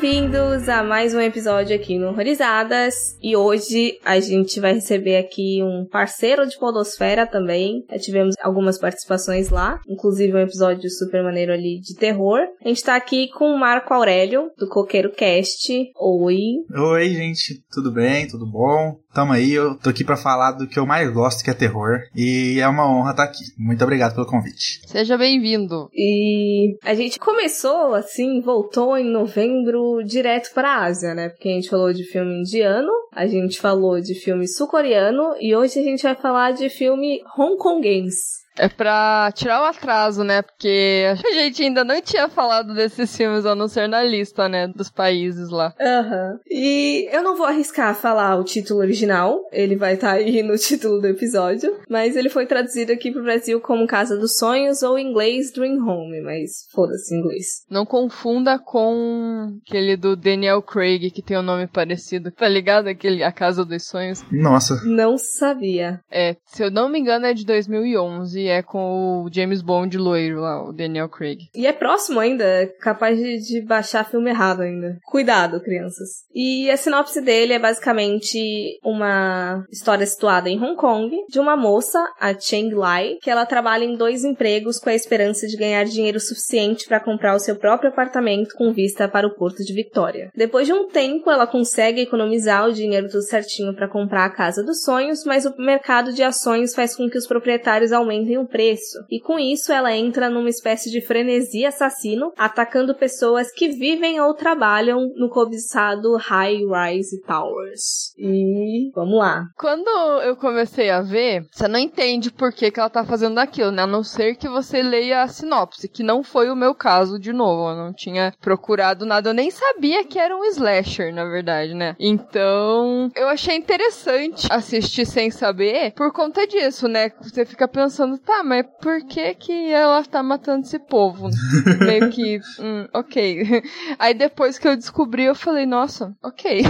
Bem-vindos a mais um episódio aqui no Horrorizadas. E hoje a gente vai receber aqui um parceiro de Podosfera também. Já tivemos algumas participações lá, inclusive um episódio super maneiro ali de terror. A gente tá aqui com o Marco Aurélio, do Coqueiro Cast. Oi. Oi, gente, tudo bem? Tudo bom? Tamo aí, eu tô aqui para falar do que eu mais gosto, que é terror. E é uma honra estar aqui. Muito obrigado pelo convite. Seja bem-vindo. E a gente começou assim, voltou em novembro direto pra Ásia, né? Porque a gente falou de filme indiano, a gente falou de filme sul-coreano e hoje a gente vai falar de filme hongkonguense. É pra tirar o atraso, né? Porque a gente ainda não tinha falado desses filmes a não ser na lista, né? Dos países lá. Aham. Uhum. E eu não vou arriscar falar o título original, ele vai estar tá aí no título do episódio, mas ele foi traduzido aqui pro Brasil como Casa dos Sonhos ou em inglês Dream Home, mas foda-se inglês. Não confunda com aquele do Daniel Craig, que tem um nome parecido. Tá ligado? Aquele A Casa dos Sonhos. Nossa. Não sabia. É, se eu não me engano é de 2011 é com o James Bond loiro lá, o Daniel Craig. E é próximo ainda, capaz de, de baixar filme errado ainda. Cuidado, crianças. E a sinopse dele é basicamente uma história situada em Hong Kong, de uma moça, a Cheng Lai, que ela trabalha em dois empregos com a esperança de ganhar dinheiro suficiente para comprar o seu próprio apartamento com vista para o Porto de Victoria. Depois de um tempo, ela consegue economizar o dinheiro tudo certinho para comprar a casa dos sonhos, mas o mercado de ações faz com que os proprietários aumentem o preço. E com isso ela entra numa espécie de frenesi assassino, atacando pessoas que vivem ou trabalham no cobiçado High Rise Towers. E vamos lá. Quando eu comecei a ver, você não entende por que, que ela tá fazendo aquilo, né? A não ser que você leia a sinopse, que não foi o meu caso de novo. Eu não tinha procurado nada, eu nem sabia que era um slasher, na verdade, né? Então, eu achei interessante assistir sem saber por conta disso, né? Você fica pensando, tá, mas por que que ela tá matando esse povo? Meio que, hum, ok. Aí depois que eu descobri, eu falei, nossa, ok.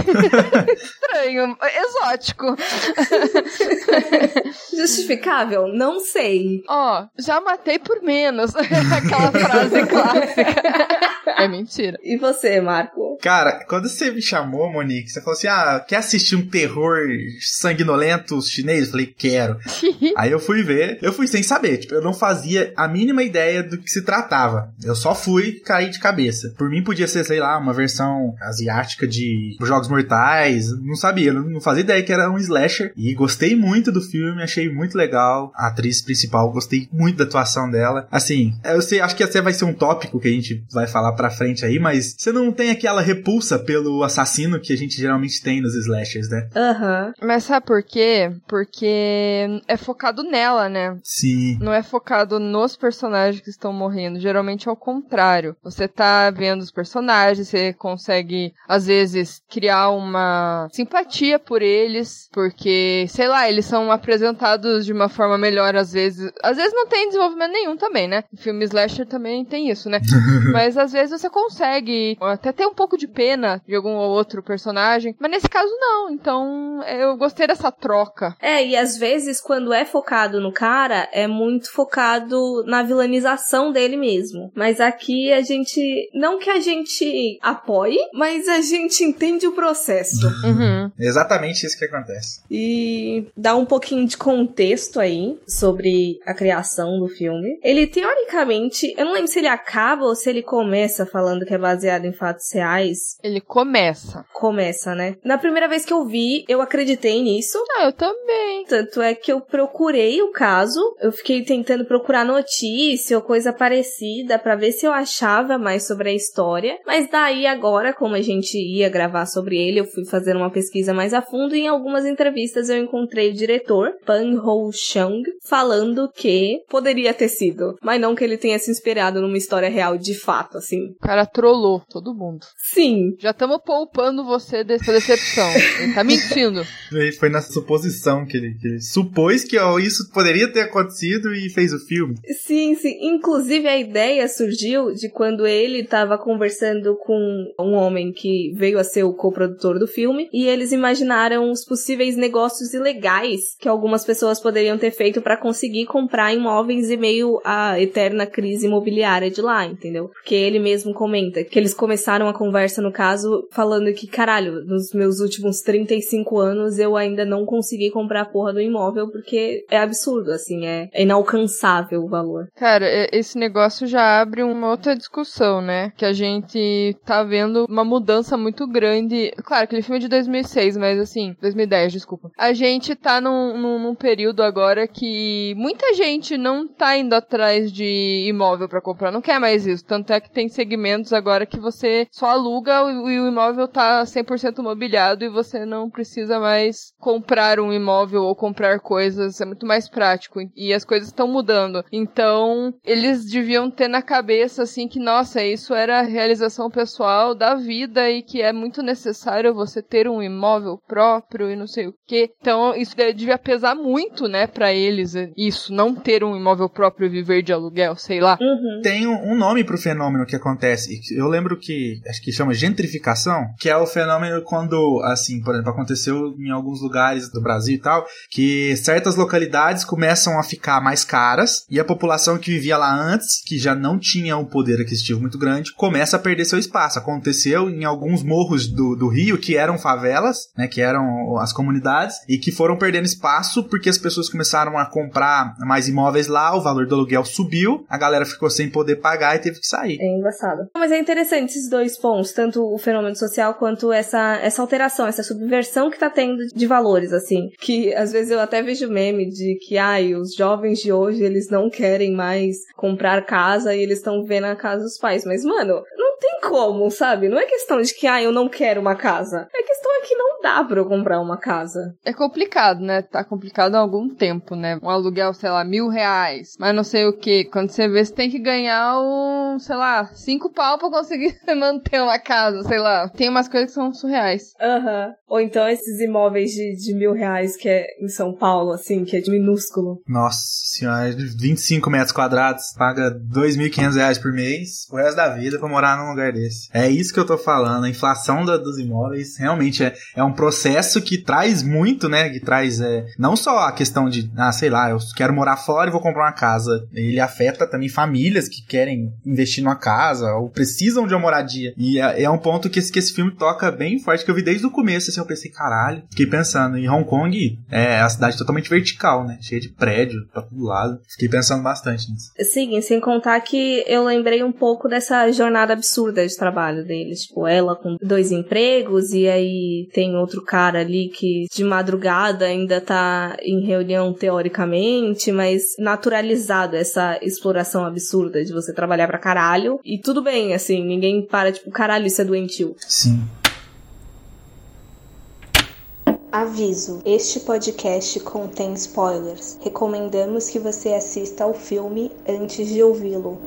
Estranho, exótico. Justificável? Não sei. Ó, oh, já matei por menos. Aquela frase clássica. É mentira. E você, Marco? Cara, quando você me chamou, Monique, você falou assim: ah, quer assistir um terror sanguinolento chinês? Eu falei, quero. Aí eu fui ver, eu fui sem saber, tipo, eu não fazia a mínima ideia do que se tratava. Eu só fui cair de cabeça. Por mim podia ser, sei lá, uma versão asiática de Jogos Mortais, não sabia, não fazia ideia que era um slasher. E gostei muito do filme, achei muito legal. A atriz principal, gostei muito da atuação dela. Assim, eu sei, acho que até vai ser um tópico que a gente vai falar pra frente aí, mas você não tem aquela repulsa pelo assassino que a gente geralmente tem nos slashers, né? Aham. Uhum. Mas sabe por quê? Porque é focado nela, né? Sim. Não é focado nos personagens que estão morrendo. Geralmente é o contrário. Você tá vendo os personagens, você consegue, às vezes, criar uma simpatia por eles, porque, sei lá, eles são apresentados de uma forma melhor, às vezes. Às vezes não tem desenvolvimento nenhum também, né? O filme Slasher também tem isso, né? Mas às vezes você consegue até ter um pouco de pena de algum ou outro personagem, mas nesse caso não. Então eu gostei dessa troca. É, e às vezes quando é focado no cara, é muito focado na vilanização dele mesmo. Mas aqui a gente. Não que a gente apoie, mas a gente entende o processo. Uhum. Exatamente isso que acontece. E dá um pouquinho de contexto aí sobre a criação do filme. Ele, teoricamente, eu não lembro se ele acaba ou se ele começa falando que é baseado em fatos reais. Ele começa. Começa, né? Na primeira vez que eu vi, eu acreditei nisso. Ah, eu também. Tanto é que eu procurei o caso, eu fiquei tentando procurar notícia ou coisa parecida para ver se eu achava mais sobre a história. Mas daí agora, como a gente ia gravar sobre ele, eu fui fazer uma pesquisa mais a fundo e em algumas entrevistas eu encontrei o diretor, Pan Ho Chung, falando que poderia ter sido, mas não que ele tenha se inspirado numa história real de fato, assim. O cara trollou todo mundo. Sim. Já estamos poupando você dessa decepção. Ele tá mentindo. Foi na suposição que ele, que ele supôs que ó, isso poderia ter acontecido e fez o filme. Sim, sim. Inclusive a ideia surgiu de quando ele estava conversando com um homem que veio a ser o coprodutor do filme e eles imaginaram os possíveis negócios ilegais que algumas pessoas poderiam ter feito para conseguir comprar imóveis e meio à eterna crise imobiliária de lá, entendeu? Porque ele mesmo comenta que eles começaram a conversa no caso falando que caralho, nos meus últimos 35 anos eu ainda não consegui comprar a porra do imóvel porque é absurdo, assim, é inalcançável o valor. Cara, esse negócio já abre uma outra discussão, né? Que a gente tá vendo uma mudança muito grande. Claro, aquele filme é de 2006, mas assim, 2010, desculpa. A gente tá num, num, num período agora que muita gente não tá indo atrás de imóvel para comprar, não quer mais isso. Tanto é que tem segmentos agora que você só aluga e o imóvel tá 100% mobiliado e você não precisa mais comprar um imóvel ou comprar coisas, é muito mais prático e as coisas estão mudando. Então, eles deviam ter na cabeça assim que, nossa, isso era a realização pessoal da vida e que é muito necessário você ter um imóvel próprio e não sei o que. Então, isso devia pesar muito, né, para eles, isso, não ter um imóvel próprio e viver de aluguel, sei lá. Uhum. Tem um nome pro fenômeno que acontece. Eu lembro que, acho que chama gentrificação, que é o fenômeno quando, assim, por exemplo, aconteceu em alguns lugares do Brasil e tal, que certas localidades começam a ficar mais caras e a população que vivia lá antes, que já não tinha um poder aquisitivo muito grande, começa a perder seu espaço. Aconteceu em alguns morros do, do Rio, que eram favelas, né, que eram as comunidades, e que foram perdendo espaço porque as pessoas começaram a comprar mais imóveis lá, o valor do aluguel subiu, a galera ficou sem poder pagar e teve que sair. É engraçado. Mas é interessante esses dois pontos, tanto o fenômeno social quanto essa, essa alteração, essa subversão que tá tendo de valores, assim. Que às vezes eu até vejo meme de que, ai, os jovens de hoje, eles não querem mais comprar casa e eles estão vendo a casa dos pais. Mas, mano, não tem como, sabe? Não é questão de que, ah, eu não quero uma casa. É questão dá pra eu comprar uma casa. É complicado, né? Tá complicado há algum tempo, né? Um aluguel, sei lá, mil reais, mas não sei o que. Quando você vê, você tem que ganhar um, sei lá, cinco pau pra conseguir manter uma casa, sei lá. Tem umas coisas que são surreais. Aham. Uhum. Ou então esses imóveis de, de mil reais que é em São Paulo, assim, que é de minúsculo. Nossa senhora, 25 metros quadrados, paga 2.500 reais por mês, o resto da vida pra morar num lugar desse. É isso que eu tô falando, a inflação da, dos imóveis realmente é, é um processo que traz muito, né, que traz é, não só a questão de, ah, sei lá, eu quero morar fora e vou comprar uma casa, ele afeta também famílias que querem investir numa casa ou precisam de uma moradia. E é, é um ponto que esse, que esse filme toca bem forte, que eu vi desde o começo, assim, eu pensei, caralho, fiquei pensando, em Hong Kong é a cidade totalmente vertical, né, cheia de prédio pra todo lado, fiquei pensando bastante nisso. Sim, sem contar que eu lembrei um pouco dessa jornada absurda de trabalho deles, tipo, ela com dois empregos e aí tem outro cara ali que de madrugada ainda tá em reunião teoricamente, mas naturalizado essa exploração absurda de você trabalhar pra caralho. E tudo bem, assim, ninguém para, tipo, caralho, isso é doentio. Sim. Aviso: este podcast contém spoilers. Recomendamos que você assista ao filme antes de ouvi-lo.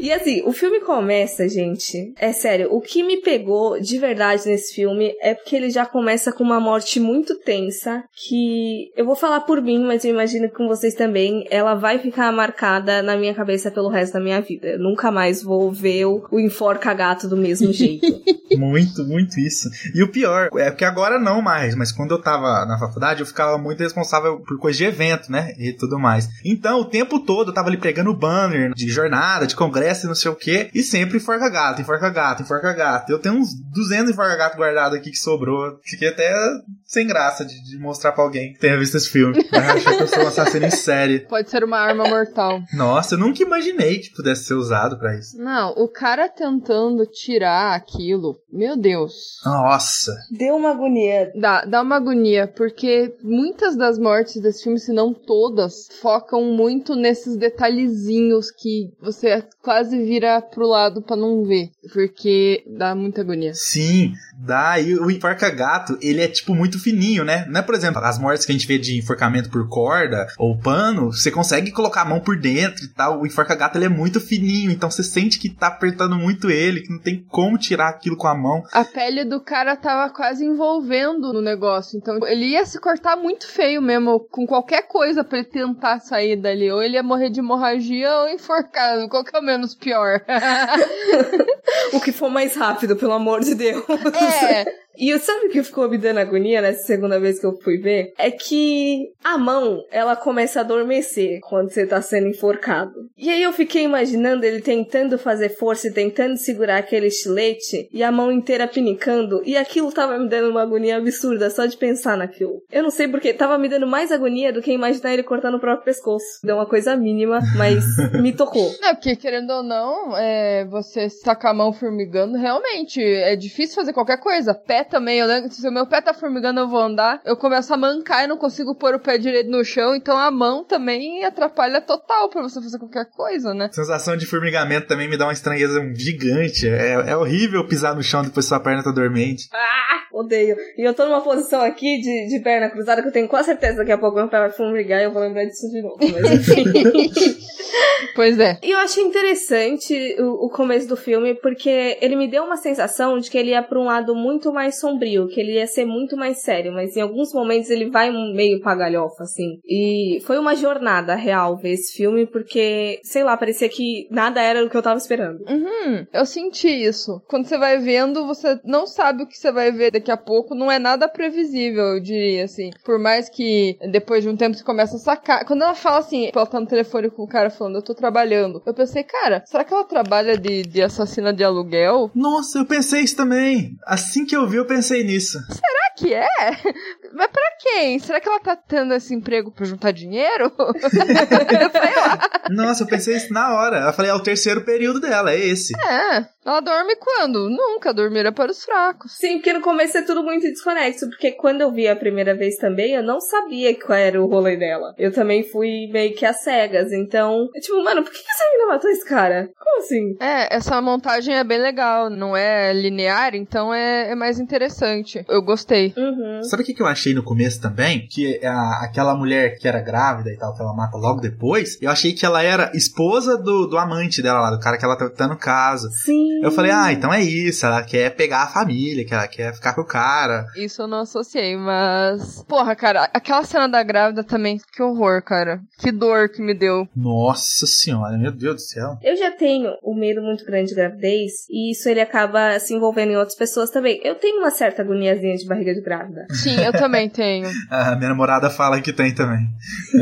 E assim, o filme começa, gente. É sério, o que me pegou de verdade nesse filme é porque ele já começa com uma morte muito tensa. Que eu vou falar por mim, mas eu imagino que com vocês também. Ela vai ficar marcada na minha cabeça pelo resto da minha vida. Eu nunca mais vou ver o, o enforca gato do mesmo jeito. muito, muito isso. E o pior é que agora não mais, mas quando eu tava na faculdade, eu ficava muito responsável por coisa de evento, né? E tudo mais. Então, o tempo todo eu tava ali pegando banner de jornada, de congresso e não sei o que, e sempre enforca gato, enforca gato, enforca gato. Eu tenho uns 200 enforca gato guardados aqui que sobrou. Fiquei até sem graça de, de mostrar pra alguém que tenha visto esse filme. Achei que eu sou um assassino em série. Pode ser uma arma mortal. Nossa, eu nunca imaginei que pudesse ser usado para isso. Não, o cara tentando tirar aquilo, meu Deus. Nossa. Deu uma agonia. Dá, dá uma agonia, porque muitas das mortes desse filme, se não todas, focam muito nesses detalhezinhos que você, quase vira pro lado pra não ver, porque dá muita agonia. Sim, dá. E o enforca-gato, ele é tipo muito fininho, né? Não é, por exemplo, as mortes que a gente vê de enforcamento por corda ou pano, você consegue colocar a mão por dentro e tal. O enforca-gato, ele é muito fininho, então você sente que tá apertando muito ele, que não tem como tirar aquilo com a mão. A pele do cara tava quase envolvendo no negócio, então ele ia se cortar muito feio mesmo, com qualquer coisa pra ele tentar sair dali. Ou ele ia morrer de hemorragia ou enforcado, qual que é o menos pior? o que for mais rápido, pelo amor de Deus. É. E sabe o que ficou me dando agonia nessa segunda vez que eu fui ver? É que a mão, ela começa a adormecer quando você tá sendo enforcado. E aí eu fiquei imaginando ele tentando fazer força e tentando segurar aquele estilete e a mão inteira pinicando. E aquilo tava me dando uma agonia absurda só de pensar naquilo. Eu não sei porque tava me dando mais agonia do que imaginar ele cortando o próprio pescoço. Deu uma coisa mínima, mas me tocou. Não, porque querendo ou não, é, você sacar a mão formigando, realmente é difícil fazer qualquer coisa. Pé também, eu lembro, se o meu pé tá formigando, eu vou andar, eu começo a mancar e não consigo pôr o pé direito no chão, então a mão também atrapalha total pra você fazer qualquer coisa, né? Sensação de formigamento também me dá uma estranheza gigante. É, é horrível pisar no chão depois sua perna tá dormente. Ah, odeio. E eu tô numa posição aqui de, de perna cruzada que eu tenho quase certeza que daqui a pouco meu pé vai formigar e eu vou lembrar disso de novo. Mas enfim. pois é. E eu achei interessante o, o começo do filme porque ele me deu uma sensação de que ele ia pra um lado muito mais sombrio, que ele ia ser muito mais sério, mas em alguns momentos ele vai meio pra galhofa, assim. E foi uma jornada real ver esse filme, porque, sei lá, parecia que nada era o que eu tava esperando. Uhum, eu senti isso. Quando você vai vendo, você não sabe o que você vai ver daqui a pouco, não é nada previsível, eu diria, assim. Por mais que depois de um tempo você começa a sacar. Quando ela fala assim, ela tá no telefone com o cara falando, eu tô trabalhando. Eu pensei, cara, será que ela trabalha de, de assassina de aluguel? Nossa, eu pensei isso também. Assim que eu vi, eu pensei nisso. Será que é? Mas pra quem? Será que ela tá tendo esse emprego pra juntar dinheiro? Sei lá. Nossa, eu pensei isso na hora. Eu falei, é o terceiro período dela, é esse. É. Ela dorme quando? Nunca. Dormir é para os fracos. Sim, porque no começo é tudo muito desconexo. Porque quando eu vi a primeira vez também, eu não sabia qual era o rolê dela. Eu também fui meio que às cegas. Então, eu, tipo, mano, por que essa menina matou esse cara? Como assim? É, essa montagem é bem legal. Não é linear, então é, é mais interessante. Eu gostei. Uhum. Sabe o que, que eu achei no começo também? Que a, aquela mulher que era grávida e tal, que ela mata logo depois, eu achei que ela era esposa do, do amante dela lá, do cara que ela tá no caso. Sim. Eu falei, ah, então é isso, ela quer pegar a família, que ela quer ficar com o cara. Isso eu não associei, mas. Porra, cara, aquela cena da grávida também, que horror, cara. Que dor que me deu. Nossa senhora, meu Deus do céu. Eu já tenho um medo muito grande de gravidez, e isso ele acaba se envolvendo em outras pessoas também. Eu tenho uma certa agoniazinha de barriga de grávida. Sim, eu também tenho. a minha namorada fala que tem também.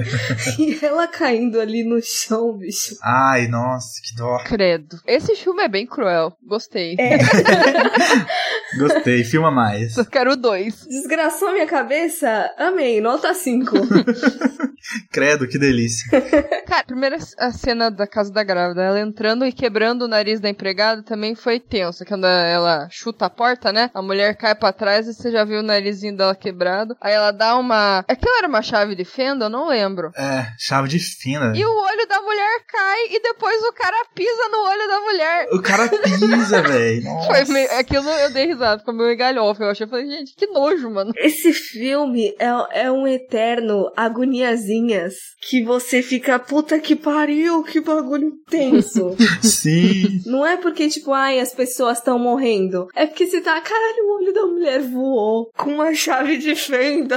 e ela caindo ali no chão, bicho. Ai, nossa, que dó. Credo. Esse filme é bem cruel. Gostei. É. Gostei, filma mais. Eu quero dois. Desgraçou minha cabeça? Amei, nota 5. Credo, que delícia. Cara, a primeira a cena da casa da grávida, ela entrando e quebrando o nariz da empregada também foi tenso. Quando ela chuta a porta, né? A mulher cai para trás e você já viu o narizinho dela quebrado. Aí ela dá uma. Aquilo era uma chave de fenda? Eu não lembro. É, chave de fenda. E o olho da mulher cai e depois o cara pisa no olho da mulher. O cara pisa, velho. Foi meio... Aquilo eu dei risada, ficou meio galhofa. Eu achei, eu falei, gente, que nojo, mano. Esse filme é, é um eterno agoniazinhas que você fica, puta que pariu, que bagulho tenso. Sim. Não é porque, tipo, ai, as pessoas estão morrendo. É porque você tá, caralho, o olho da mulher voou com uma chave de fenda.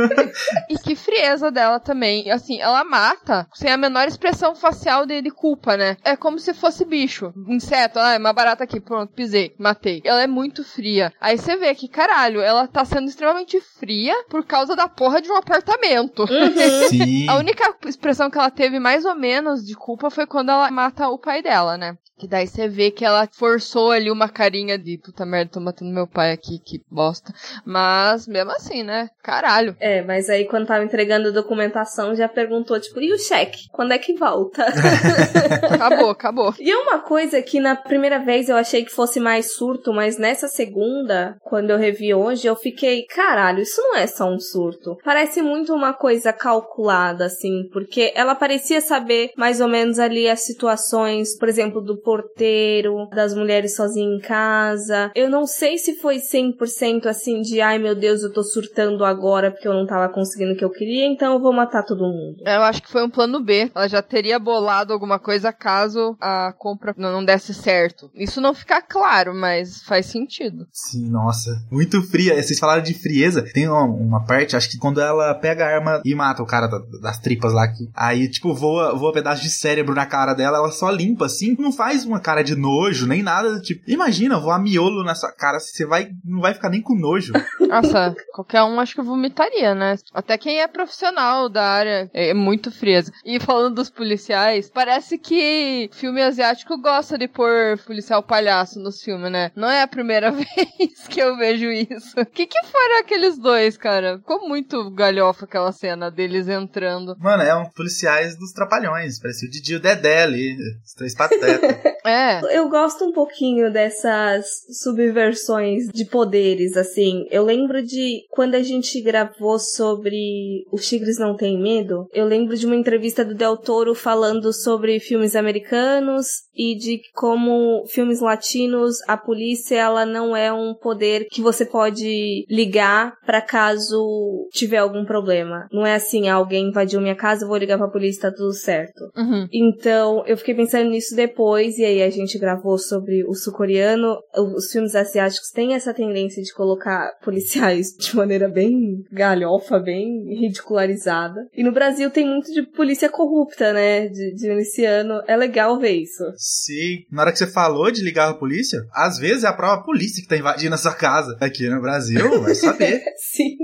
e que frieza dela também. Assim, ela mata sem a menor expressão facial de, de culpa, né? É como se fosse bicho. Inseto, ah, é uma barata aqui, pronto, pisei, matei. Ela é muito fria. Aí você vê que, caralho, ela tá sendo extremamente fria por causa da porra de um apartamento. Uhum. A única expressão que ela teve mais ou menos de culpa foi quando ela mata o pai dela, né? Que daí você vê que ela forçou ali uma carinha de puta merda, tô matando meu pai aqui, que bosta. Mas mesmo assim, né? Caralho. É, mas aí quando tava entregando a documentação já perguntou, tipo, e o cheque? Quando é que volta? acabou, acabou. E é uma coisa que na primeira vez eu achei que fosse mais surto, mas nessa essa segunda, quando eu revi hoje, eu fiquei, caralho, isso não é só um surto. Parece muito uma coisa calculada, assim, porque ela parecia saber mais ou menos ali as situações, por exemplo, do porteiro, das mulheres sozinhas em casa. Eu não sei se foi 100% assim de, ai meu Deus, eu tô surtando agora porque eu não tava conseguindo o que eu queria, então eu vou matar todo mundo. Eu acho que foi um plano B. Ela já teria bolado alguma coisa caso a compra não desse certo. Isso não fica claro, mas faz sentido. Sim, nossa. Muito fria. Vocês falaram de frieza. Tem uma, uma parte, acho que quando ela pega a arma e mata o cara da, das tripas lá, que, aí, tipo, voa, voa pedaço de cérebro na cara dela, ela só limpa assim, não faz uma cara de nojo, nem nada. Tipo, imagina voar miolo na sua cara, você vai, não vai ficar nem com nojo. Nossa, qualquer um acho que vomitaria, né? Até quem é profissional da área é muito frieza. E falando dos policiais, parece que filme asiático gosta de pôr policial palhaço nos filmes, né? Não é a primeira vez que eu vejo isso. O que que foram aqueles dois, cara? Ficou muito galhofa aquela cena deles entrando. Mano, é um policiais dos trapalhões. Parecia o Didi e o Dedé ali. Os três patetas. é. Eu gosto um pouquinho dessas subversões de poderes, assim. Eu lembro de quando a gente gravou sobre Os Tigres Não Têm Medo, eu lembro de uma entrevista do Del Toro falando sobre filmes americanos e de como filmes latinos, a polícia ela não é um poder que você pode ligar para caso tiver algum problema. Não é assim, alguém invadiu minha casa, eu vou ligar pra polícia, tá tudo certo. Uhum. Então, eu fiquei pensando nisso depois, e aí a gente gravou sobre o sul-coreano. Os filmes asiáticos têm essa tendência de colocar policiais de maneira bem galhofa, bem ridicularizada. E no Brasil tem muito de polícia corrupta, né? De, de miliciano. É legal ver isso. Sim. Na hora que você falou de ligar a polícia, às vezes é a própria polícia que tá invadindo a sua casa. Aqui no Brasil, vai saber. Sim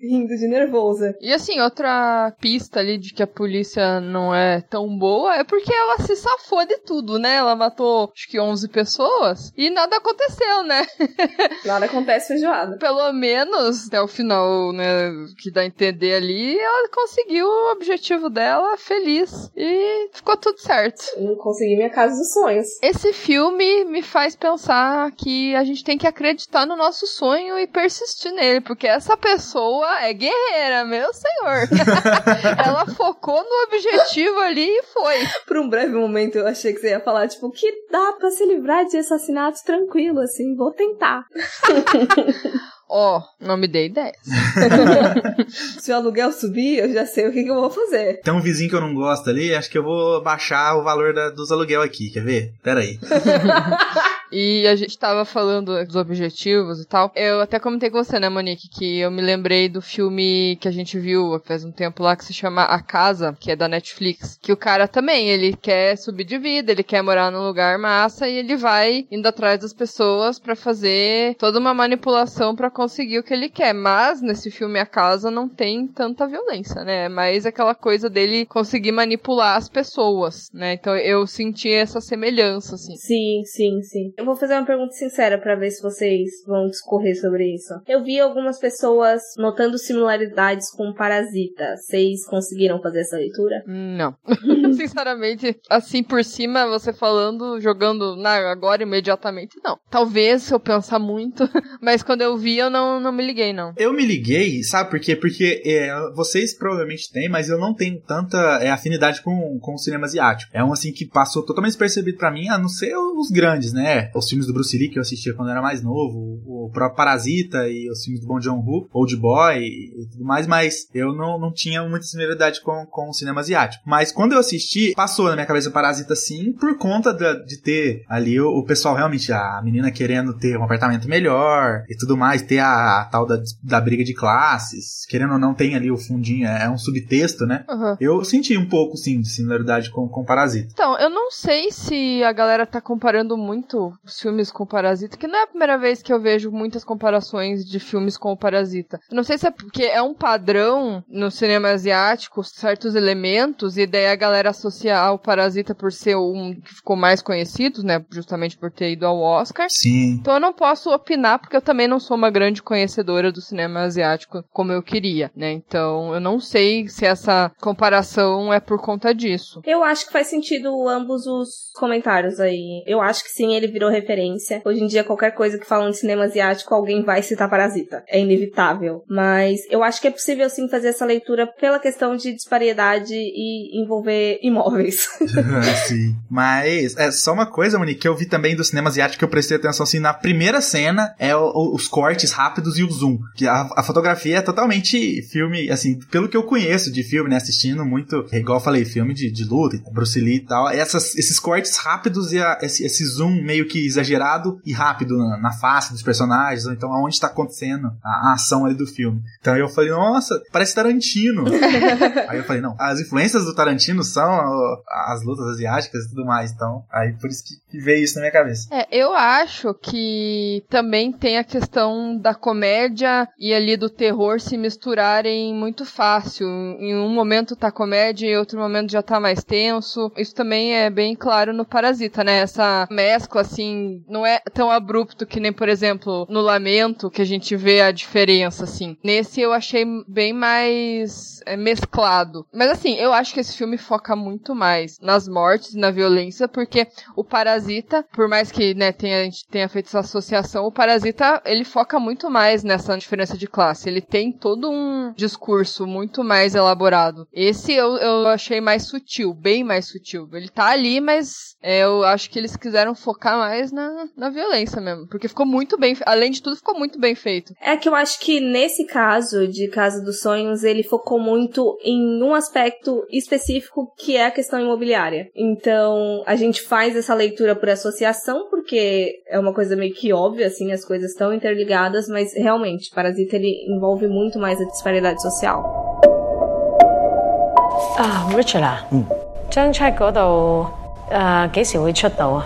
rindo de nervosa. E assim, outra pista ali de que a polícia não é tão boa é porque ela se safou de tudo, né? Ela matou acho que 11 pessoas e nada aconteceu, né? Nada acontece feijoada. Pelo menos até o final, né, que dá a entender ali, ela conseguiu o objetivo dela feliz e ficou tudo certo. Eu consegui minha casa dos sonhos. Esse filme me faz pensar que a gente tem que acreditar no nosso sonho e persistir nele, porque essa pessoa é guerreira, meu senhor. ela focou no objetivo ali e foi. Por um breve momento eu achei que você ia falar, tipo, que dá para se livrar de assassinatos tranquilo, assim, vou tentar. Ó, oh, não me dê ideias. Se o aluguel subir, eu já sei o que, que, eu vou fazer. Tem um vizinho que eu não gosto ali, acho que eu vou baixar o valor da, dos aluguel aqui, quer ver? Pera aí. E a gente tava falando dos objetivos e tal. Eu até comentei com você, né, Monique, que eu me lembrei do filme que a gente viu faz um tempo lá, que se chama A Casa, que é da Netflix. Que o cara também, ele quer subir de vida, ele quer morar num lugar massa e ele vai indo atrás das pessoas para fazer toda uma manipulação para conseguir o que ele quer. Mas nesse filme A Casa não tem tanta violência, né? É mais aquela coisa dele conseguir manipular as pessoas, né? Então eu senti essa semelhança, assim. Sim, sim, sim. Eu vou fazer uma pergunta sincera para ver se vocês vão discorrer sobre isso. Eu vi algumas pessoas notando similaridades com Parasita. Vocês conseguiram fazer essa leitura? Não. Sinceramente, assim por cima, você falando, jogando na agora imediatamente, não. Talvez se eu pensar muito, mas quando eu vi, eu não, não me liguei, não. Eu me liguei, sabe por quê? Porque é, vocês provavelmente têm, mas eu não tenho tanta é, afinidade com, com o cinema asiático. É um assim que passou totalmente despercebido para mim, a não ser os grandes, né? Os filmes do Bruce Lee que eu assistia quando era mais novo, o próprio Parasita e os filmes do Bong Joon-ho, Old Boy e, e tudo mais, mas eu não, não tinha muita similaridade com, com o cinema asiático. Mas quando eu assisti, passou na minha cabeça Parasita sim, por conta de, de ter ali o, o pessoal realmente, a menina querendo ter um apartamento melhor e tudo mais, ter a, a, tal da, da briga de classes, querendo ou não, tem ali o fundinho, é, é um subtexto, né? Uhum. Eu senti um pouco, sim, de similaridade com, com Parasita. Então, eu não sei se a galera tá comparando muito os filmes com Parasita, que não é a primeira vez que eu vejo muitas comparações de filmes com o Parasita. Eu não sei se é porque é um padrão no cinema asiático, certos elementos, e daí a galera associar o Parasita por ser um que ficou mais conhecido, né? Justamente por ter ido ao Oscar. Sim. Então eu não posso opinar, porque eu também não sou uma grande conhecedora do cinema asiático como eu queria, né? Então eu não sei se essa comparação é por conta disso. Eu acho que faz sentido ambos os comentários aí. Eu acho que sim, ele virou referência. Hoje em dia, qualquer coisa que falam de cinema asiático, alguém vai citar Parasita. É inevitável. Mas eu acho que é possível sim fazer essa leitura pela questão de disparidade e envolver imóveis. sim. Mas é só uma coisa, Monique, que eu vi também do cinema asiático que eu prestei atenção assim, na primeira cena é o, os cortes rápidos e o zoom. Que a, a, fotografia é totalmente filme, assim, pelo que eu conheço de filme, né, assistindo muito, igual eu falei, filme de, de luta, Bruce Lee e tal, essas, esses cortes rápidos e a, esse, esse, zoom meio que exagerado e rápido na, na face dos personagens, ou então aonde está acontecendo a, a, ação ali do filme. Então eu falei, nossa, parece Tarantino. aí eu falei, não, as influências do Tarantino são as lutas asiáticas e tudo mais, então aí por isso que, veio isso na minha cabeça. É, eu acho que também tem a questão da comédia e ali do terror se misturarem muito fácil. Em um momento tá comédia e outro momento já tá mais tenso. Isso também é bem claro no Parasita, né? Essa mescla, assim, não é tão abrupto que nem, por exemplo, no Lamento, que a gente vê a diferença, assim. Nesse eu achei bem mais é, mesclado. Mas assim, eu acho que esse filme foca muito mais nas mortes na violência, porque o Parasita, por mais que, né, tenha, a gente tenha feito essa associação, o Parasita, ele foca muito mais nessa diferença de classe. Ele tem todo um discurso muito mais elaborado. Esse eu, eu achei mais sutil, bem mais sutil. Ele tá ali, mas é, eu acho que eles quiseram focar mais na, na violência mesmo. Porque ficou muito bem, além de tudo, ficou muito bem feito. É que eu acho que nesse caso de Casa dos Sonhos, ele focou muito em um aspecto específico que é a questão imobiliária. Então, a gente faz essa leitura por associação, porque é uma coisa meio que óbvia, assim, as coisas estão interligadas, mas realmente, Parasita ele envolve muito mais a disparidade social. Ah, Richard 啊，张 check 嗰度诶几时会出到啊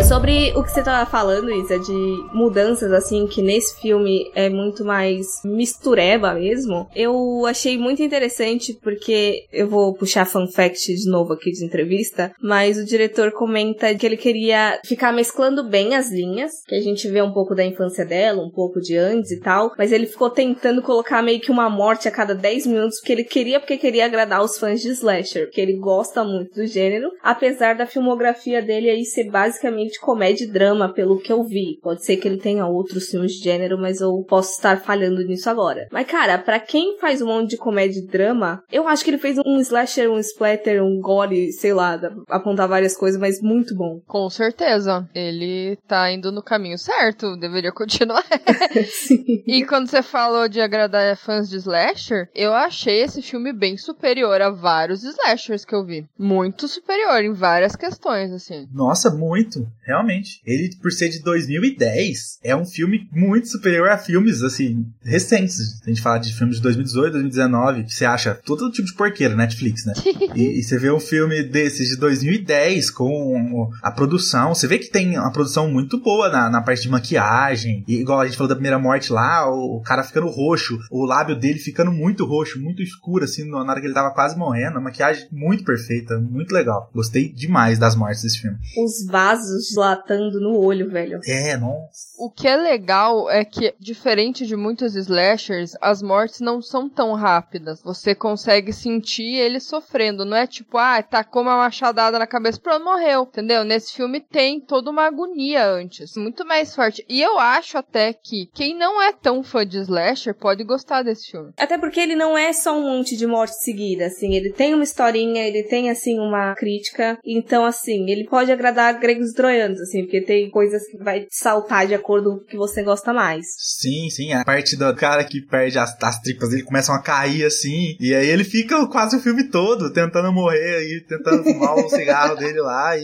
？Sobre o que você tava falando, Isa, de mudanças, assim, que nesse filme é muito mais mistureba mesmo, eu achei muito interessante porque eu vou puxar fun fact de novo aqui de entrevista, mas o diretor comenta que ele queria ficar mesclando bem as linhas, que a gente vê um pouco da infância dela, um pouco de antes e tal, mas ele ficou tentando colocar meio que uma morte a cada 10 minutos, porque ele queria, porque queria agradar os fãs de slasher, porque ele gosta muito do gênero, apesar da filmografia dele aí ser basicamente comédia e drama, pelo que eu vi. Pode ser que ele tenha outros filmes de gênero, mas eu posso estar falhando nisso agora. Mas, cara, para quem faz um monte de comédia e drama, eu acho que ele fez um slasher, um splatter, um gore, sei lá, apontar várias coisas, mas muito bom. Com certeza. Ele tá indo no caminho certo, deveria continuar. Sim. E quando você falou de agradar fãs de slasher, eu achei esse filme bem superior a vários slashers que eu vi. Muito superior em várias questões, assim. Nossa, muito realmente. Ele, por ser de 2010, é um filme muito superior a filmes, assim, recentes. A gente fala de filmes de 2018, 2019, que você acha todo tipo de porqueira, Netflix, né? e, e, você vê um filme desses de 2010 com a produção, você vê que tem uma produção muito boa na, na parte de maquiagem. E, igual a gente falou da primeira morte lá, o, o cara ficando roxo, o lábio dele ficando muito roxo, muito escuro, assim, na hora que ele tava quase morrendo. A maquiagem muito perfeita, muito legal. Gostei demais das mortes desse filme. Os vasos dilatando no olho, velho. É, nossa. O que é legal é que, diferente de muitos slashers, as mortes não são tão rápidas. Você consegue sentir ele sofrendo. Não é tipo, ah, tá com uma machadada na cabeça, pronto, morreu. Entendeu? Nesse filme tem toda uma agonia antes. Muito mais forte. E eu acho até que quem não é tão fã de slasher pode gostar desse filme. Até porque ele não é só um monte de morte seguida, assim. Ele tem uma historinha, ele tem, assim, uma crítica. Então, assim, ele pode agradar gregos e troianos, assim, porque tem coisas que vai saltar de acordo com o que você gosta mais. Sim, sim. A parte do cara que perde as, as tripas dele começam a cair assim. E aí ele fica quase o filme todo tentando morrer e tentando fumar o cigarro dele lá e,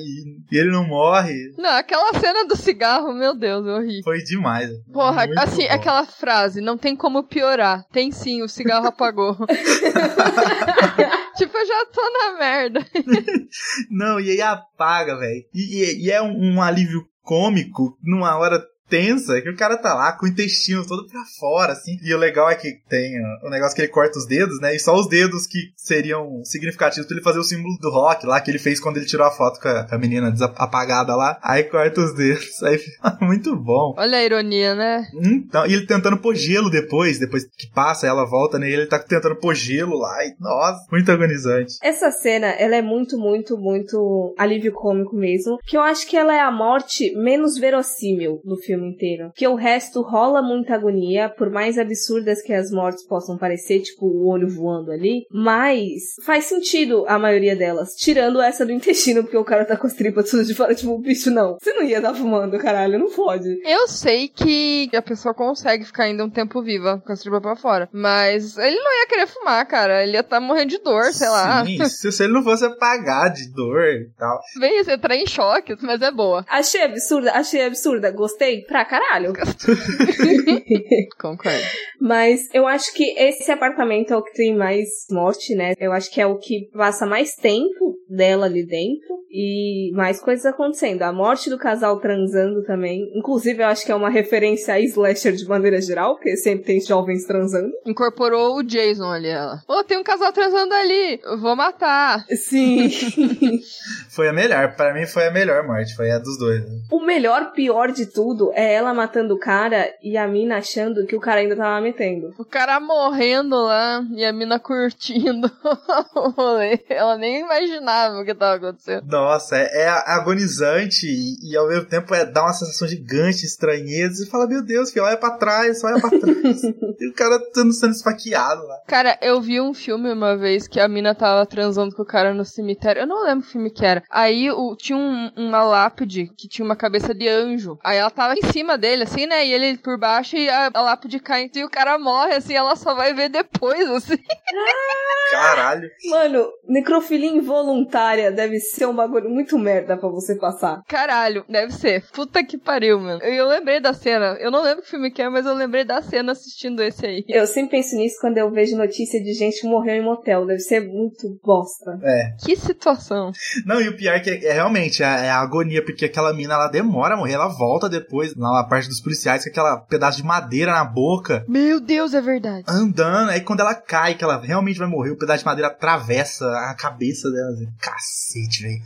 e, ele não morre. Não, aquela cena do cigarro, meu Deus, eu ri. Foi demais. Porra, Muito assim, bom. aquela frase, não tem como piorar. Tem sim, o cigarro apagou. tipo, eu já tô na merda. não, e aí apaga, velho. E, e, e, é um, um alívio cômico numa hora tensa, que o cara tá lá com o intestino todo pra fora, assim. E o legal é que tem o negócio que ele corta os dedos, né? E só os dedos que seriam significativos pra ele fazer o símbolo do rock lá, que ele fez quando ele tirou a foto com a, com a menina apagada lá. Aí corta os dedos. Aí fica muito bom. Olha a ironia, né? Então, e ele tentando pôr gelo depois, depois que passa, ela volta, né? E ele tá tentando pôr gelo lá. E, nossa, muito agonizante. Essa cena, ela é muito, muito, muito alívio cômico mesmo. Que eu acho que ela é a morte menos verossímil do filme inteiro. Que o resto rola muita agonia, por mais absurdas que as mortes possam parecer, tipo o olho voando ali. Mas faz sentido a maioria delas. Tirando essa do intestino, porque o cara tá com as tripas tudo de fora, tipo, bicho, não. Você não ia estar tá fumando, caralho, não pode. Eu sei que a pessoa consegue ficar ainda um tempo viva com as tripas pra fora. Mas ele não ia querer fumar, cara. Ele ia estar tá morrendo de dor, sei lá. Sim, se ele não fosse apagar de dor e tal. Bem, você tá em choque, mas é boa. Achei absurda, achei absurda. Gostei pra caralho. Concordo. Mas eu acho que esse apartamento é o que tem mais morte, né? Eu acho que é o que passa mais tempo dela ali dentro e mais coisas acontecendo. A morte do casal transando também. Inclusive, eu acho que é uma referência a slasher de maneira geral, porque sempre tem jovens transando. Incorporou o Jason ali, ela. Ô, oh, tem um casal transando ali, eu vou matar. Sim. foi a melhor, para mim foi a melhor morte, foi a dos dois. Né? O melhor, pior de tudo é ela matando o cara e a mina achando que o cara ainda tava metendo. O cara morrendo lá e a mina curtindo o rolê. Ela nem imaginava o que tava acontecendo. Nossa, é, é agonizante e, e, ao mesmo tempo é, dá uma sensação gigante, estranheza. E fala, meu Deus, filho, olha pra trás, olha pra trás. e o cara tendo sendo esfaqueado lá. Cara, eu vi um filme uma vez que a mina tava transando com o cara no cemitério. Eu não lembro que filme que era. Aí o, tinha um, uma lápide que tinha uma cabeça de anjo. Aí ela tava em cima dele, assim, né? E ele por baixo e a, a lápide cai e o cara morre, assim, ela só vai ver depois, assim. Caralho. Mano, necrofilia involuntária deve ser um bagulho muito merda pra você passar. Caralho, deve ser. Puta que pariu, mano. Eu, eu lembrei da cena. Eu não lembro que filme que é, mas eu lembrei da cena assistindo esse aí. Eu sempre penso nisso quando eu vejo notícia de gente que morreu em motel. Deve ser muito bosta. É. Que situação. Não, e o pior é que é, é realmente é, é, a agonia, porque aquela mina ela demora a morrer, ela volta depois na parte dos policiais com aquela pedaço de madeira na boca. Meu Deus, é verdade. Andando, aí quando ela cai, que ela realmente vai morrer, o pedaço de madeira atravessa a cabeça dela. Assim, Cacete, velho.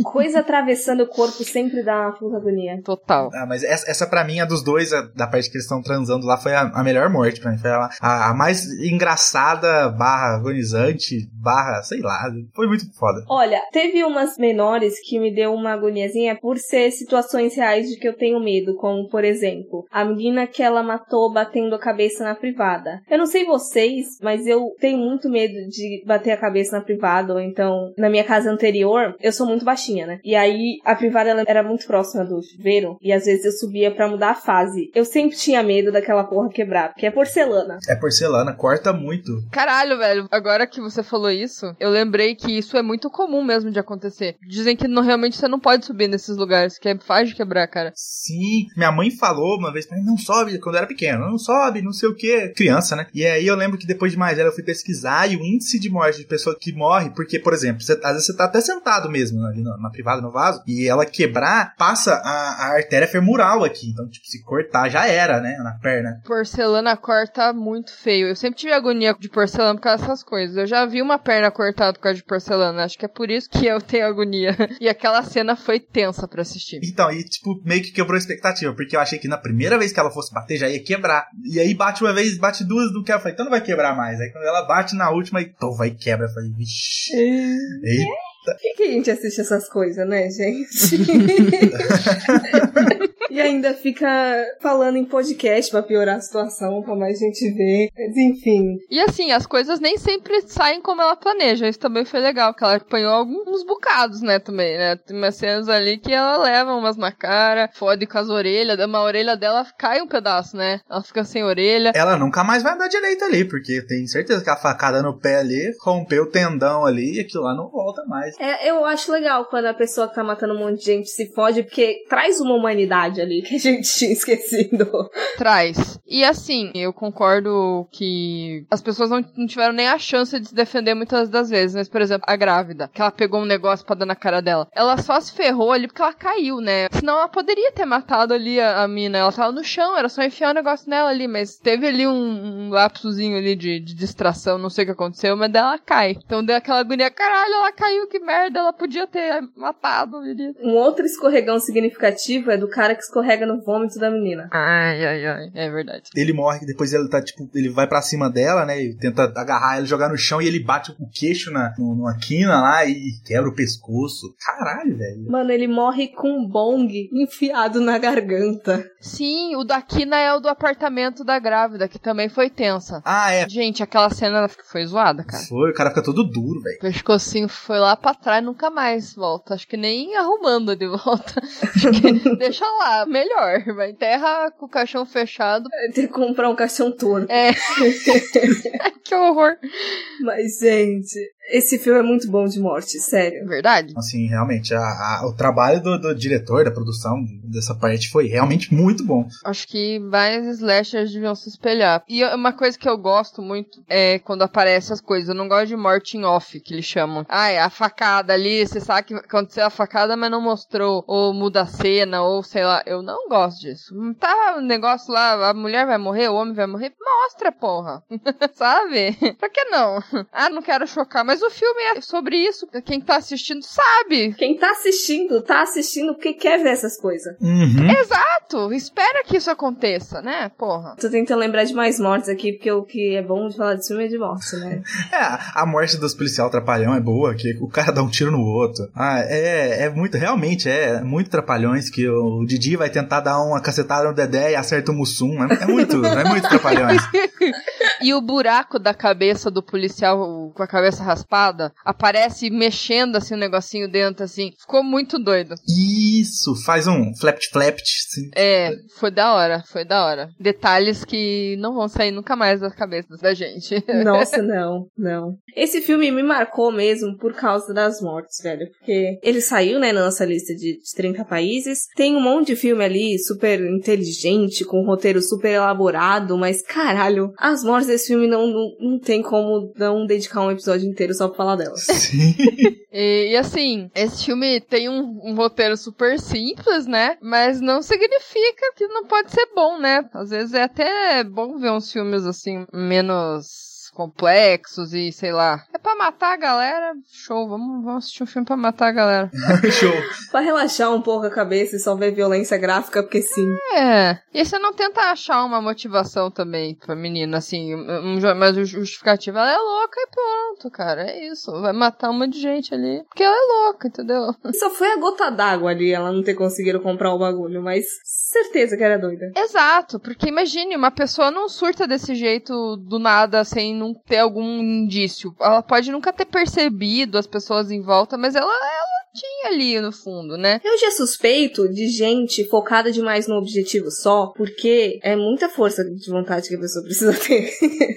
Coisa atravessando o corpo sempre dá uma puta agonia. Total. Ah, mas essa, essa pra mim, a dos dois, a, da parte que eles estão transando lá, foi a, a, melhor morte pra mim. Foi a, a, a, mais engraçada, barra agonizante, barra, sei lá. Foi muito foda. Olha, teve umas menores que me deu uma agoniazinha por ser situações reais de que eu tenho medo, como, por exemplo, a menina que ela matou batendo a cabeça na privada. Eu não sei vocês, mas eu tenho muito medo de bater a cabeça na privada, ou então, na minha casa anterior, eu sou muito baixinha, né? E aí, a privada ela era muito próxima do chuveiro, e às vezes eu subia para mudar a fase. Eu sempre tinha medo daquela porra quebrar, porque é porcelana. É porcelana, corta muito. Caralho, velho, agora que você falou isso, eu lembrei que isso é muito comum mesmo de acontecer. Dizem que não, realmente você não pode subir nesses lugares, que é fácil de quebrar, cara. Sim, minha mãe falou uma vez pra mim, não sobe, quando eu era pequeno, não sobe, não sei o que, criança, né? E aí eu lembro que depois de mais velho eu fui pesquisar e o índice de morte de pessoa que morre, porque, por exemplo, você, às vezes você tá até sentado mesmo ali na, na privada, no vaso, e ela quebrar, passa a, a, artéria femoral aqui. Então, tipo, se cortar já era, né? Na perna. Porcelana corta muito feio. Eu sempre tive agonia de porcelana por causa dessas coisas. Eu já vi uma perna cortada por causa de porcelana. Acho que é por isso que eu tenho agonia. E aquela cena foi tensa para assistir. Então, e tipo, meio que quebrou a expectativa, porque eu achei que na primeira vez que ela fosse bater já ia quebrar. E aí bate uma vez, bate duas, não quer. Eu falei, então não vai quebrar mais. Aí quando ela bate na última, e então vai quebra. Eu falei, vixi. Eita. Por que, que a gente assiste essas coisas, né, gente? e ainda fica falando em podcast pra piorar a situação, pra mais gente ver. Mas enfim. E assim, as coisas nem sempre saem como ela planeja. Isso também foi legal, porque ela apanhou alguns bocados, né, também, né? Tem umas cenas ali que ela leva umas na cara, fode com as orelhas, uma orelha dela cai um pedaço, né? Ela fica sem orelha. Ela nunca mais vai andar direito ali, porque tem certeza que a facada no pé ali rompeu o tendão ali e aquilo lá não volta mais. É, eu acho legal quando a pessoa que tá matando um monte de gente se fode, porque traz uma humanidade ali que a gente tinha esquecido. Traz. E assim, eu concordo que as pessoas não, tiveram nem a chance de se defender muitas das vezes. Mas, por exemplo, a grávida, que ela pegou um negócio pra dar na cara dela. Ela só se ferrou ali porque ela caiu, né? Senão ela poderia ter matado ali a, a mina. Ela tava no chão, era só enfiar o negócio nela ali. Mas teve ali um, um lapsozinho ali de, de distração, não sei o que aconteceu, mas dela cai. Então deu aquela agonia, caralho, ela caiu, que merda, ela podia ter matado a menina. Um outro escorregão significativo é do cara que escorrega no vômito da menina. Ai, ai, ai, é verdade. Ele morre, depois ele tá, tipo, ele vai pra cima dela, né, e tenta agarrar ela, jogar no chão, e ele bate o queixo na, numa quina lá e quebra o pescoço. Caralho, velho. Mano, ele morre com um bong enfiado na garganta. Sim, o da quina é o do apartamento da grávida, que também foi tensa. Ah, é. Gente, aquela cena foi zoada, cara. Foi, o cara fica todo duro, velho. O pescocinho foi lá pra trás, nunca mais volta. Acho que nem arrumando de volta. deixa lá, melhor. Vai enterra com o caixão fechado. É, tem que comprar um caixão todo. É. que horror. Mas, gente, esse filme é muito bom de morte, sério. Verdade. Assim, realmente, a, a, o trabalho do, do, diretor, da produção dessa parte foi realmente muito bom. Acho que mais slashers deviam se espelhar. E uma coisa que eu gosto muito é quando aparecem as coisas. Eu não gosto de morte em off, que eles chamam. Ah, é a facada ali, você sabe que aconteceu a facada, mas não mostrou. Ou muda a cena, ou sei lá. Eu não gosto disso. Tá o negócio lá, a mulher vai morrer, o homem vai morrer. Mostra, porra. sabe? Pra que não? Ah, não quero chocar, mas mas o filme é sobre isso. Quem tá assistindo sabe. Quem tá assistindo, tá assistindo porque quer ver essas coisas. Uhum. Exato. Espera que isso aconteça, né? Porra. Tô tentando lembrar de mais mortes aqui, porque o que é bom de falar de filme é de morte, né? é, a morte dos policial trapalhão é boa, que o cara dá um tiro no outro. Ah, é, é muito, realmente, é muito trapalhões que o Didi vai tentar dar uma cacetada no Dedé e acerta o Mussum. É, é muito, é muito trapalhões. e o buraco da cabeça do policial com a cabeça raspada aparece mexendo assim um negocinho dentro, assim. Ficou muito doido. Isso, faz um flapt flapt. Assim. É, foi da hora, foi da hora. Detalhes que não vão sair nunca mais das cabeças da gente. Nossa, não, não. Esse filme me marcou mesmo por causa das mortes, velho. Porque ele saiu, né, na nossa lista de, de 30 países. Tem um monte de filme ali super inteligente, com um roteiro super elaborado, mas caralho, as mortes desse filme não, não, não tem como não dedicar um episódio inteiro só pra falar delas. Sim. e, e, assim, esse filme tem um, um roteiro super simples, né? Mas não significa que não pode ser bom, né? Às vezes é até bom ver uns filmes assim, menos complexos e sei lá. É pra matar a galera? Show, vamos, vamos assistir um filme pra matar a galera. Show. pra relaxar um pouco a cabeça e só ver violência gráfica, porque sim. É. E você não tenta achar uma motivação também pra menina, assim, um, mas o justificativo, ela é louca e pronto, cara. É isso. Vai matar uma de gente ali. Porque ela é louca, entendeu? Só foi a gota d'água ali, ela não ter conseguido comprar o bagulho, mas certeza que era doida. Exato, porque imagine, uma pessoa não surta desse jeito do nada, sem não ter algum indício. Ela pode nunca ter percebido as pessoas em volta, mas ela, ela tinha ali no fundo, né? Eu já suspeito de gente focada demais no objetivo só, porque é muita força de vontade que a pessoa precisa ter.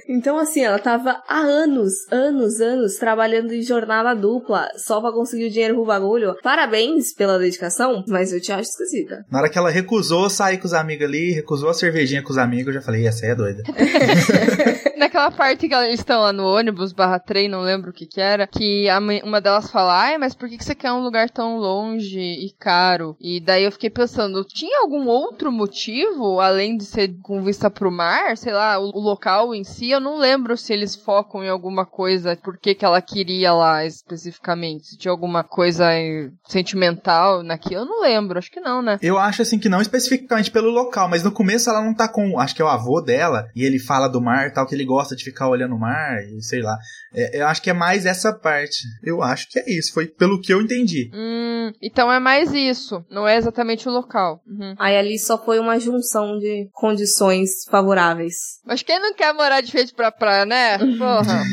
então, assim, ela tava há anos, anos, anos trabalhando em jornada dupla só pra conseguir o dinheiro pro bagulho. Parabéns pela dedicação, mas eu te acho esquisita. Na hora que ela recusou sair com os amigos ali, recusou a cervejinha com os amigos, eu já falei, essa aí é doida. Naquela parte que eles estão lá no ônibus barra trem, não lembro o que que era, que a, uma delas fala, ai, mas por que, que você quer um lugar tão longe e caro. E daí eu fiquei pensando, tinha algum outro motivo, além de ser com vista pro mar? Sei lá, o, o local em si, eu não lembro se eles focam em alguma coisa, por que que ela queria lá especificamente. Se tinha alguma coisa eh, sentimental naquilo, eu não lembro, acho que não, né? Eu acho assim que não especificamente pelo local, mas no começo ela não tá com, acho que é o avô dela, e ele fala do mar tal, que ele gosta de ficar olhando o mar, e sei lá. É, eu acho que é mais essa parte. Eu acho que é isso. Foi pelo que eu entendi. Hum, então é mais isso. Não é exatamente o local. Uhum. Aí ali só foi uma junção de condições favoráveis. Mas quem não quer morar de frente pra praia, né? Porra.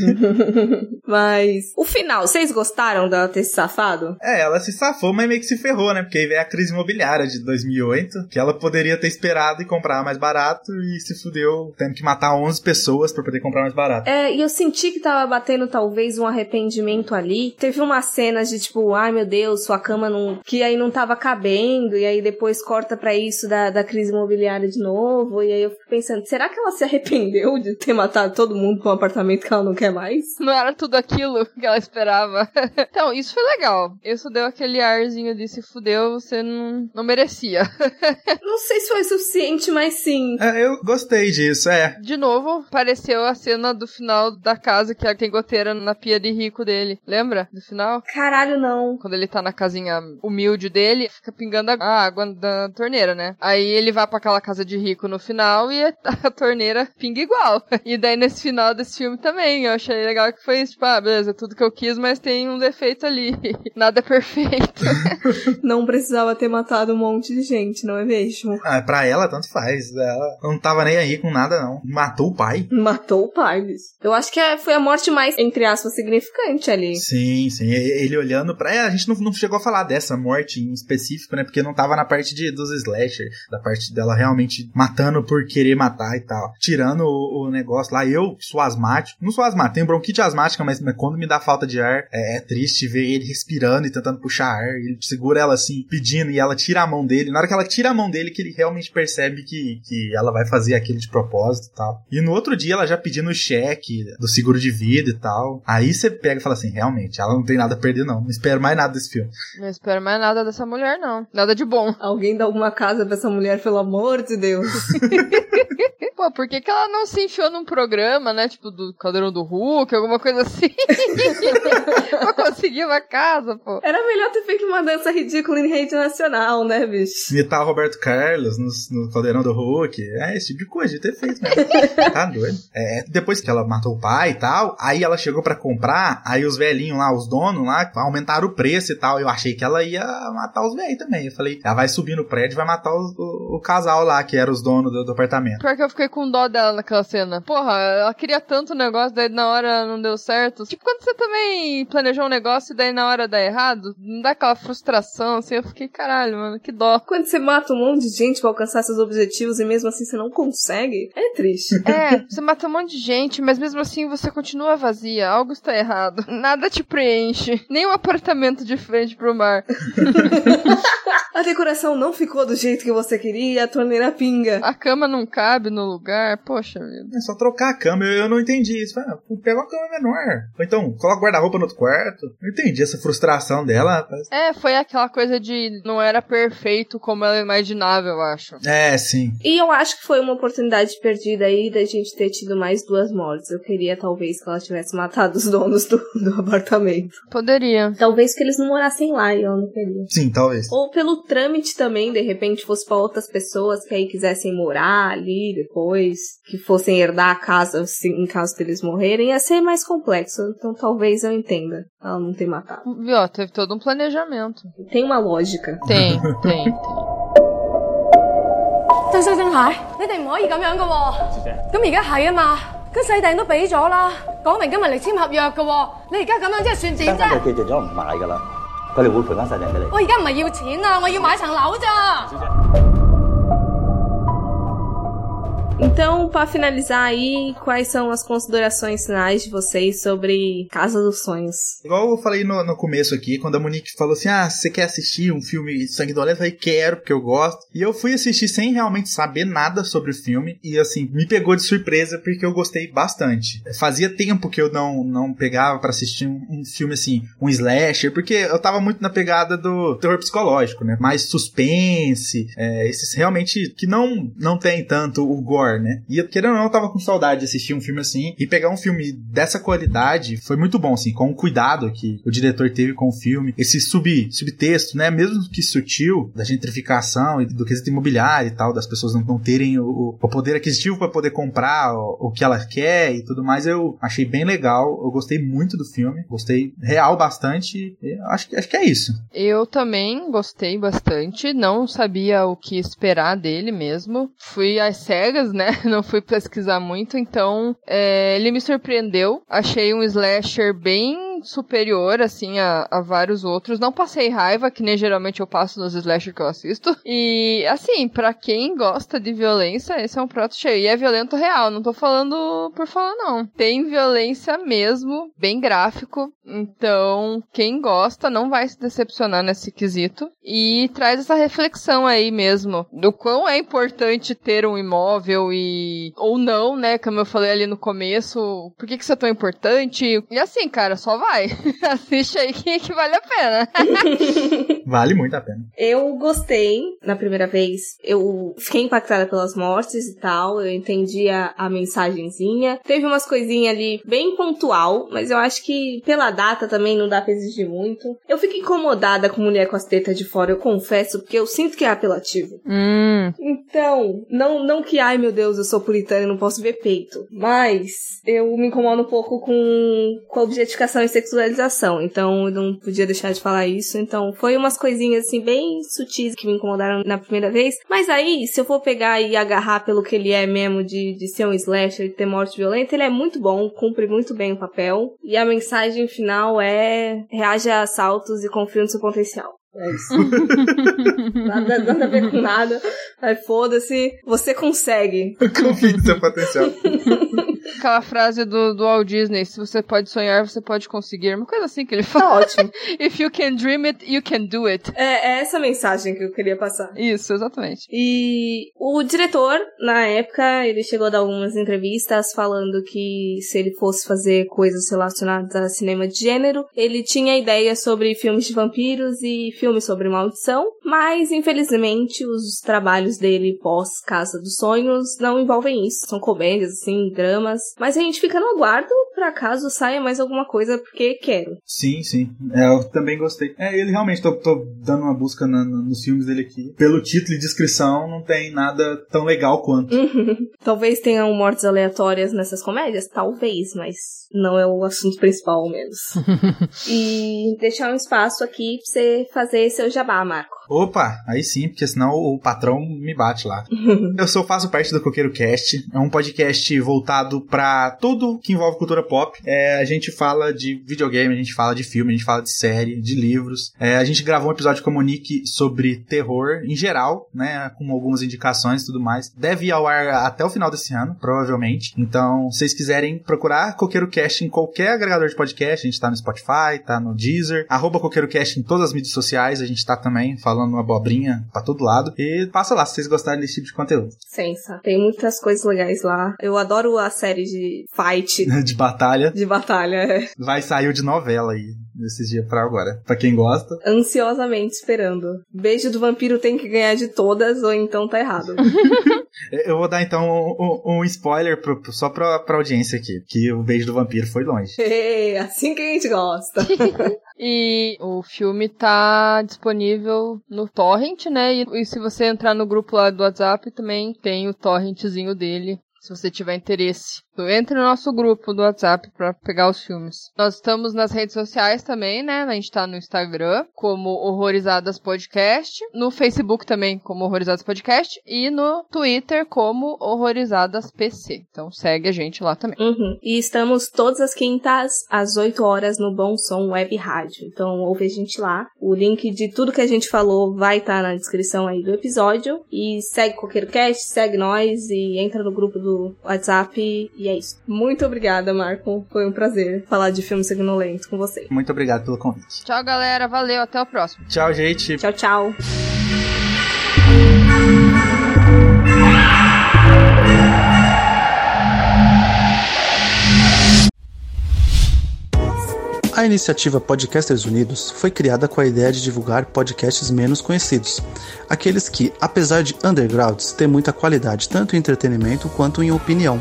mas o final, vocês gostaram dela ter se safado? É, ela se safou, mas meio que se ferrou, né? Porque aí veio a crise imobiliária de 2008, que ela poderia ter esperado e comprar mais barato e se fudeu tendo que matar 11 pessoas para poder comprar mais barato. É, e eu senti que tava batendo talvez um arrependimento ali. Teve umas cenas de tipo, ai meu Deus, sua cama num, que aí não tava cabendo, e aí depois corta pra isso da, da crise imobiliária de novo, e aí eu fico pensando, será que ela se arrependeu de ter matado todo mundo com um apartamento que ela não quer mais? Não era tudo aquilo que ela esperava. então, isso foi legal. Isso deu aquele arzinho de se fudeu, você não, não merecia. não sei se foi suficiente, mas sim. É, eu gostei disso, é. De novo, apareceu a cena do final da casa que tem goteira na pia de rico dele. Lembra do final? Caralho, não. Quando ele tá na casinha humilde dele, fica pingando a água da torneira, né? Aí ele vai para aquela casa de rico no final e a torneira pinga igual. E daí nesse final desse filme também, eu achei legal que foi isso, tipo, ah, beleza, tudo que eu quis, mas tem um defeito ali. Nada é perfeito. não precisava ter matado um monte de gente, não é mesmo? Ah, pra ela, tanto faz. Ela não tava nem aí com nada, não. Matou o pai. Matou o pai, bicho. Eu acho que é, foi a morte mais, entre aspas, significante ali. Sim, sim. Ele olhando pra. É, a gente não, não chegou a falar dessa morte em específico, né? Porque não tava na parte de, dos slasher, da parte dela realmente matando por querer matar e tal. Tirando o, o negócio lá. Eu sou asmático. Não sou asmático, tenho bronquite asmática, mas, mas quando me dá falta de ar, é, é, triste ver ele respirando e tentando puxar ar. Ele segura ela assim, pedindo, e ela tira a mão dele. Na hora que ela tira a mão dele, que ele realmente percebe que, que ela vai fazer aquilo de propósito e tal. E no outro dia, ela já pedindo o cheque do seguro de vida e tal. Aí você pega e fala assim: realmente, ela não tem nada a perder, não. Não espero mais nada desse filme. Não espero mais nada dessa mulher, não. Nada de bom. Alguém dá alguma casa pra essa mulher, pelo amor de Deus. Pô, por que, que ela não se enfiou num programa, né? Tipo, do Caldeirão do Hulk, alguma coisa assim? pra conseguir uma casa, pô. Era melhor ter feito uma dança ridícula em rede nacional, né, bicho? Imitar o Roberto Carlos no, no Caldeirão do Hulk. É, esse tipo de coisa, de ter feito mesmo. tá doido. É, depois que ela matou o pai e tal, aí ela chegou para comprar, aí os velhinhos lá, os donos lá, aumentaram o preço e tal. Eu achei que ela ia matar os velhos também. Eu falei, ela vai subir no prédio e vai matar os, o, o, casal lá, que era os donos do, do apartamento. Pior que eu fiquei com dó dela naquela cena. Porra, ela queria tanto o negócio, daí na hora não deu certo. Tipo, quando você também planejou um negócio e daí na hora dá errado, não dá aquela frustração, assim, eu fiquei, caralho, mano, que dó. Quando você mata um monte de gente pra alcançar seus objetivos e mesmo assim você não consegue, é triste. É, você mata um monte de gente, mas mesmo assim você continua vazia, algo está errado. Nada te preenche, nem um apartamento de frente pro mar. a decoração não ficou do jeito que você queria, a torneira pinga. A cama não cabe no lugar, poxa vida. É só trocar a cama, eu, eu não entendi isso. Ah, pega uma cama menor. Ou então, coloca guarda-roupa no outro quarto. Não entendi essa frustração dela, rapaz. É, foi aquela coisa de não era perfeito como ela imaginava, eu acho. É, sim. E eu acho que foi uma oportunidade perdida aí da gente ter tido mais duas mortes. Eu queria, talvez, que ela tivesse matado os donos do, do apartamento. Poderia. Talvez que eles não morassem lá e ela não queria. Sim, talvez. Ou pelo trâmite também, de repente, fosse para outras pessoas que aí quisessem morar ali depois, que fossem herdar a casa assim, em caso deles morrerem, ia ser mais complexo. Então talvez eu entenda ela não ter matado. Viu, teve todo um planejamento. Tem uma lógica. Tem, tem, tem. 曾生曾蟹，你哋唔可以咁样噶喎。小姐，咁而家系啊嘛，咁细订都俾咗啦，讲明今日嚟签合约噶喎。你而家咁样即系算点啫？佢决定咗唔买噶啦，佢哋会赔翻细订俾你。我而家唔系要钱啊，我要买层楼咋。 Então, para finalizar aí, quais são as considerações finais de vocês sobre Casa dos Sonhos? Igual eu falei no, no começo aqui, quando a Monique falou assim: Ah, você quer assistir um filme sanguinolento? Eu falei, quero, porque eu gosto. E eu fui assistir sem realmente saber nada sobre o filme. E assim, me pegou de surpresa porque eu gostei bastante. Fazia tempo que eu não, não pegava para assistir um, um, filme assim, um slasher, porque eu tava muito na pegada do terror psicológico, né? Mais suspense, é, esses realmente que não, não tem tanto o gore né? E querendo ou não, eu tava com saudade de assistir um filme assim. E pegar um filme dessa qualidade foi muito bom, assim, com o cuidado que o diretor teve com o filme. Esse sub, subtexto, né? Mesmo que sutil, da gentrificação e do quesito imobiliário e tal, das pessoas não, não terem o, o poder aquisitivo para poder comprar o, o, que ela quer e tudo mais. Eu achei bem legal. Eu gostei muito do filme. Gostei real bastante. Acho, acho que é isso. Eu também gostei bastante. Não sabia o que esperar dele mesmo. Fui às cegas, né? Não fui pesquisar muito, então é, ele me surpreendeu. Achei um slasher bem superior, assim, a, a vários outros. Não passei raiva, que nem geralmente eu passo nos slasher que eu assisto. E, assim, para quem gosta de violência, esse é um prato cheio. E é violento real, não tô falando por falar, não. Tem violência mesmo, bem gráfico. Então, quem gosta não vai se decepcionar nesse quesito. E traz essa reflexão aí mesmo do quão é importante ter um imóvel e. ou não, né? Como eu falei ali no começo. Por que, que isso é tão importante? E assim, cara, só vai. Assiste aí que, que vale a pena. vale muito a pena. Eu gostei na primeira vez. Eu fiquei impactada pelas mortes e tal. Eu entendi a, a mensagenzinha. Teve umas coisinhas ali bem pontual, mas eu acho que pela data também não dá pra exigir muito. Eu fico incomodada com mulher com as tetas de fora, eu confesso, porque eu sinto que é apelativo. Hum. Então, não, não que, ai meu Deus, eu sou puritana e não posso ver peito. Mas eu me incomodo um pouco com, com a objetificação sexualização. Então, eu não podia deixar de falar isso. Então, foi umas coisinhas assim bem sutis que me incomodaram na primeira vez. Mas aí, se eu for pegar e agarrar pelo que ele é mesmo de, de ser um slasher, de ter morte violenta, ele é muito bom, cumpre muito bem o papel. E a mensagem final é reage a assaltos e confia no seu potencial. É isso. nada, nada a ver com nada. Aí foda-se, você consegue. Confie no seu potencial. Aquela frase do, do Walt Disney, se você pode sonhar, você pode conseguir. Uma coisa assim que ele fala. Tá ótimo. If you can dream it, you can do it. É, é essa mensagem que eu queria passar. Isso, exatamente. E o diretor, na época, ele chegou a dar algumas entrevistas falando que se ele fosse fazer coisas relacionadas a cinema de gênero, ele tinha ideia sobre filmes de vampiros e filmes sobre maldição, mas infelizmente os trabalhos dele pós Casa dos Sonhos não envolvem isso. São comédias, assim, dramas mas a gente fica no aguardo para caso saia mais alguma coisa, porque quero. Sim, sim. É, eu também gostei. É, ele realmente, tô, tô dando uma busca na, na, nos filmes dele aqui. Pelo título e descrição, não tem nada tão legal quanto. Uhum. Talvez tenham mortes aleatórias nessas comédias? Talvez, mas não é o assunto principal, ao menos. e deixar um espaço aqui pra você fazer seu jabá, Marco. Opa, aí sim, porque senão o patrão me bate lá. eu sou faço parte do Coqueiro Cast, é um podcast voltado para tudo que envolve cultura pop. É, a gente fala de videogame, a gente fala de filme, a gente fala de série, de livros. É, a gente gravou um episódio com a Monique sobre terror em geral, né, com algumas indicações e tudo mais. Deve ir ao ar até o final desse ano, provavelmente. Então, se vocês quiserem procurar Coqueiro Cast em qualquer agregador de podcast, a gente tá no Spotify, tá no Deezer, arroba Coqueiro Cast em todas as mídias sociais, a gente tá também falando falando abobrinha pra todo lado. E passa lá se vocês gostarem desse tipo de conteúdo. Sensa. Tem muitas coisas legais lá. Eu adoro a série de fight. de batalha. De batalha, é. Vai sair de novela aí nesses dias pra agora. Pra quem gosta. Ansiosamente esperando. Beijo do vampiro tem que ganhar de todas, ou então tá errado. Eu vou dar então um, um spoiler pro, só pra, pra audiência aqui, que o beijo do vampiro foi longe. É, assim que a gente gosta. e o filme tá disponível no Torrent, né? E, e se você entrar no grupo lá do WhatsApp, também tem o torrentzinho dele, se você tiver interesse. Entre no nosso grupo do WhatsApp para pegar os filmes. Nós estamos nas redes sociais também, né? A gente tá no Instagram como Horrorizadas Podcast, no Facebook também como Horrorizadas Podcast e no Twitter como Horrorizadas PC. Então segue a gente lá também. Uhum. E estamos todas as quintas às 8 horas no Bom Som Web Rádio. Então ouve a gente lá. O link de tudo que a gente falou vai estar tá na descrição aí do episódio. E segue Coqueiro Cast, segue nós e entra no grupo do WhatsApp e e é isso. Muito obrigada, Marco. Foi um prazer falar de filme sanguinolento com você. Muito obrigado pelo convite. Tchau, galera. Valeu. Até o próximo. Tchau, gente. Tchau, tchau. A iniciativa Podcasters Unidos foi criada com a ideia de divulgar podcasts menos conhecidos, aqueles que, apesar de undergrounds, têm muita qualidade tanto em entretenimento quanto em opinião.